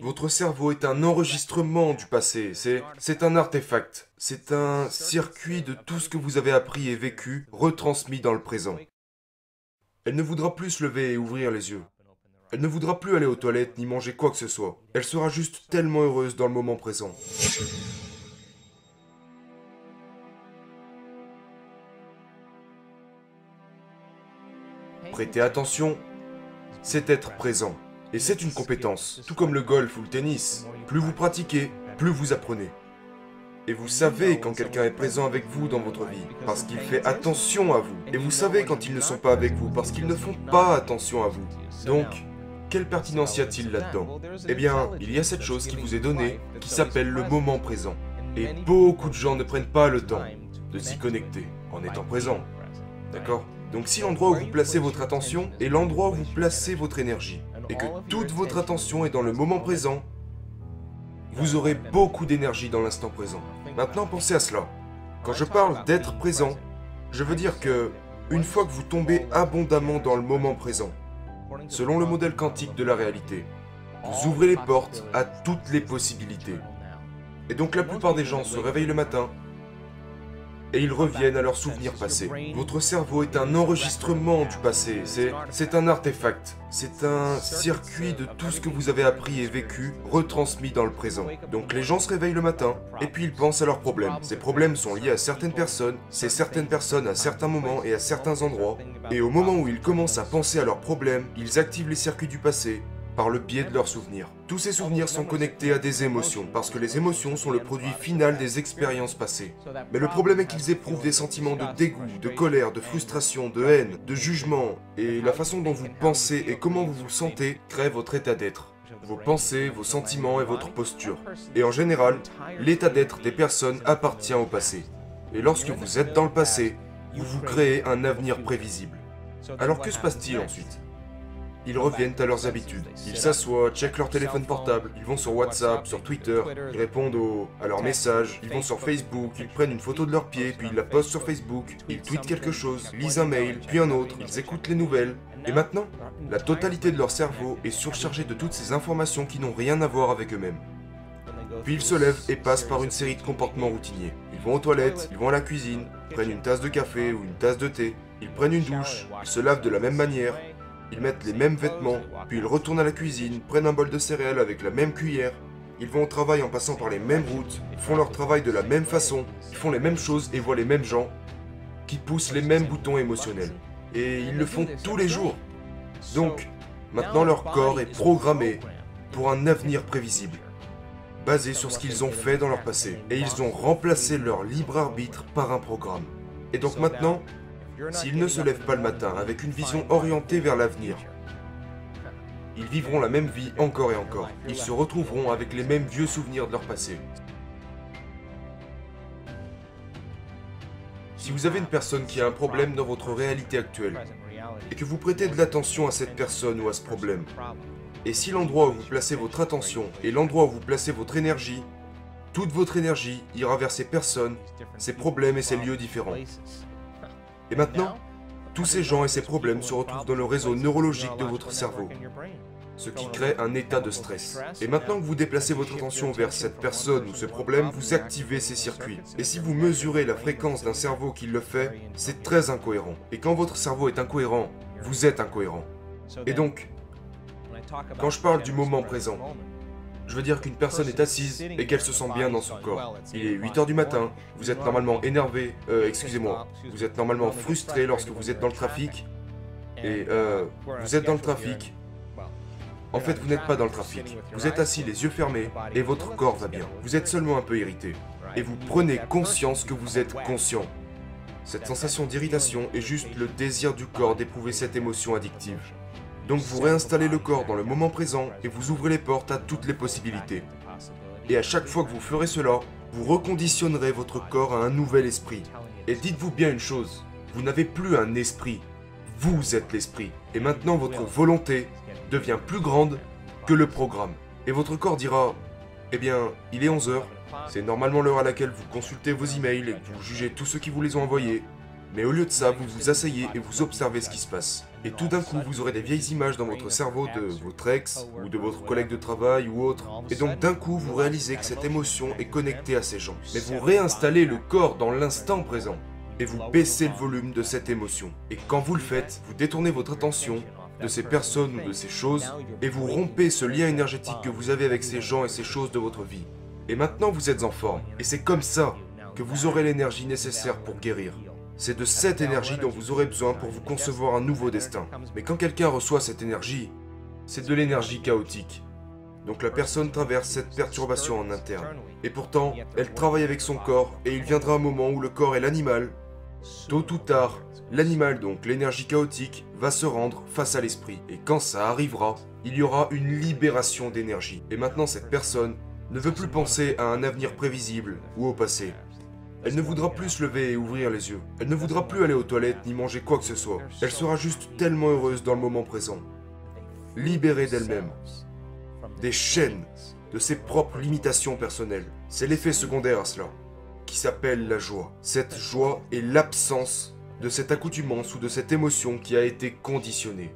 Votre cerveau est un enregistrement du passé, c'est, un artefact, c'est un circuit de tout ce que vous avez appris et vécu, retransmis dans le présent. Elle ne voudra plus se lever et ouvrir les yeux. Elle ne voudra plus aller aux toilettes ni manger quoi que ce soit. Elle sera juste tellement heureuse dans le moment présent. Prêtez attention, c'est être présent. Et c'est une compétence, tout comme le golf ou le tennis. Plus vous pratiquez, plus vous apprenez. Et vous savez quand quelqu'un est présent avec vous dans votre vie, parce qu'il fait attention à vous. Et vous savez quand ils ne sont pas avec vous, parce qu'ils ne font pas attention à vous. Donc, quelle pertinence y a-t-il là-dedans? Eh bien, il y a cette chose qui vous est donnée, qui s'appelle le moment présent. Et beaucoup de gens ne prennent pas le temps de s'y connecter en étant présent. D'accord? Donc si l'endroit où vous placez votre attention est l'endroit où vous placez votre énergie, et que toute votre attention est dans le moment présent, vous aurez beaucoup d'énergie dans l'instant présent. Maintenant, pensez à cela. Quand je parle d'être présent, je veux dire que, une fois que vous tombez abondamment dans le moment présent, selon le modèle quantique de la réalité, vous ouvrez les portes à toutes les possibilités. Et donc la plupart des gens se réveillent le matin et ils reviennent à leurs souvenirs passés. Votre cerveau est un enregistrement du passé, c'est un artefact, c'est un circuit de tout ce que vous avez appris et vécu, retransmis dans le présent. Donc les gens se réveillent le matin, et puis ils pensent à leurs problèmes. Ces problèmes sont liés à certaines personnes, c'est certaines personnes à certains moments et à certains endroits, et au moment où ils commencent à penser à leurs problèmes, ils activent les circuits du passé, par le biais de leurs souvenirs. Tous ces souvenirs sont connectés à des émotions, parce que les émotions sont le produit final des expériences passées. Mais le problème est qu'ils éprouvent des sentiments de dégoût, de colère, de frustration, de haine, de jugement, et la façon dont vous pensez et comment vous vous sentez crée votre état d'être. Vos pensées, vos sentiments et votre posture. Et en général, l'état d'être des personnes appartient au passé. Et lorsque vous êtes dans le passé, vous vous créez un avenir prévisible. Alors que se passe-t-il ensuite? Ils reviennent à leurs habitudes. Ils s'assoient, checkent leur téléphone portable, ils vont sur WhatsApp, sur Twitter, ils répondent à leurs messages, ils vont sur Facebook, ils prennent une photo de leurs pieds, puis ils la postent sur Facebook, ils tweetent quelque chose, lisent un mail, puis un autre, ils écoutent les nouvelles. Et maintenant, la totalité de leur cerveau est surchargée de toutes ces informations qui n'ont rien à voir avec eux-mêmes. Puis ils se lèvent et passent par une série de comportements routiniers. Ils vont aux toilettes, ils vont à la cuisine, prennent une tasse de café ou une tasse de thé, ils prennent une douche, ils se lavent de la même manière, ils mettent les mêmes vêtements, puis ils retournent à la cuisine, prennent un bol de céréales avec la même cuillère. Ils vont au travail en passant par les mêmes routes, font leur travail de la même façon, font les mêmes choses et voient les mêmes gens, qui poussent les mêmes boutons émotionnels. Et ils le font tous les jours. Donc, maintenant leur corps est programmé pour un avenir prévisible, basé sur ce qu'ils ont fait dans leur passé. Et ils ont remplacé leur libre arbitre par un programme. Et donc maintenant, S'ils ne se lèvent pas le matin avec une vision orientée vers l'avenir, ils vivront la même vie encore et encore. Ils se retrouveront avec les mêmes vieux souvenirs de leur passé. Si vous avez une personne qui a un problème dans votre réalité actuelle, et que vous prêtez de l'attention à cette personne ou à ce problème, et si l'endroit où vous placez votre attention et l'endroit où vous placez votre énergie, toute votre énergie ira vers ces personnes, ces problèmes et ces lieux différents. Et maintenant, tous ces gens et ces problèmes se retrouvent dans le réseau neurologique de votre cerveau, ce qui crée un état de stress. Et maintenant que vous déplacez votre attention vers cette personne ou ce problème, vous activez ces circuits. Et si vous mesurez la fréquence d'un cerveau qui le fait, c'est très incohérent. Et quand votre cerveau est incohérent, vous êtes incohérent. Et donc, quand je parle du moment présent, je veux dire qu'une personne est assise et qu'elle se sent bien dans son corps. Il est 8h du matin, vous êtes normalement énervé, euh, excusez-moi, vous êtes normalement frustré lorsque vous êtes dans le trafic, et euh, vous êtes dans le trafic. En fait, vous n'êtes pas dans le trafic. Vous êtes assis les yeux fermés et votre corps va bien. Vous êtes seulement un peu irrité. Et vous prenez conscience que vous êtes conscient. Cette sensation d'irritation est juste le désir du corps d'éprouver cette émotion addictive. Donc vous réinstallez le corps dans le moment présent et vous ouvrez les portes à toutes les possibilités. Et à chaque fois que vous ferez cela, vous reconditionnerez votre corps à un nouvel esprit. Et dites-vous bien une chose, vous n'avez plus un esprit, vous êtes l'esprit. Et maintenant votre volonté devient plus grande que le programme. Et votre corps dira, eh bien, il est 11h, c'est normalement l'heure à laquelle vous consultez vos emails et vous jugez tous ceux qui vous les ont envoyés. Mais au lieu de ça, vous vous asseyez et vous observez ce qui se passe. Et tout d'un coup, vous aurez des vieilles images dans votre cerveau de votre ex, ou de votre collègue de travail, ou autre. Et donc d'un coup, vous réalisez que cette émotion est connectée à ces gens. Mais vous réinstallez le corps dans l'instant présent. Et vous baissez le volume de cette émotion. Et quand vous le faites, vous détournez votre attention de ces personnes ou de ces choses, et vous rompez ce lien énergétique que vous avez avec ces gens et ces choses de votre vie. Et maintenant vous êtes en forme, et c'est comme ça que vous aurez l'énergie nécessaire pour guérir. C'est de cette énergie dont vous aurez besoin pour vous concevoir un nouveau destin. Mais quand quelqu'un reçoit cette énergie, c'est de l'énergie chaotique. Donc la personne traverse cette perturbation en interne. Et pourtant, elle travaille avec son corps, et il viendra un moment où le corps est l'animal. Tôt ou tard, l'animal, donc l'énergie chaotique, va se rendre face à l'esprit. Et quand ça arrivera, il y aura une libération d'énergie. Et maintenant, cette personne ne veut plus penser à un avenir prévisible ou au passé. Elle ne voudra plus se lever et ouvrir les yeux. Elle ne voudra plus aller aux toilettes ni manger quoi que ce soit. Elle sera juste tellement heureuse dans le moment présent. Libérée d'elle-même. Des chaînes, de ses propres limitations personnelles. C'est l'effet secondaire à cela, qui s'appelle la joie. Cette joie est l'absence de cette accoutumance ou de cette émotion qui a été conditionnée.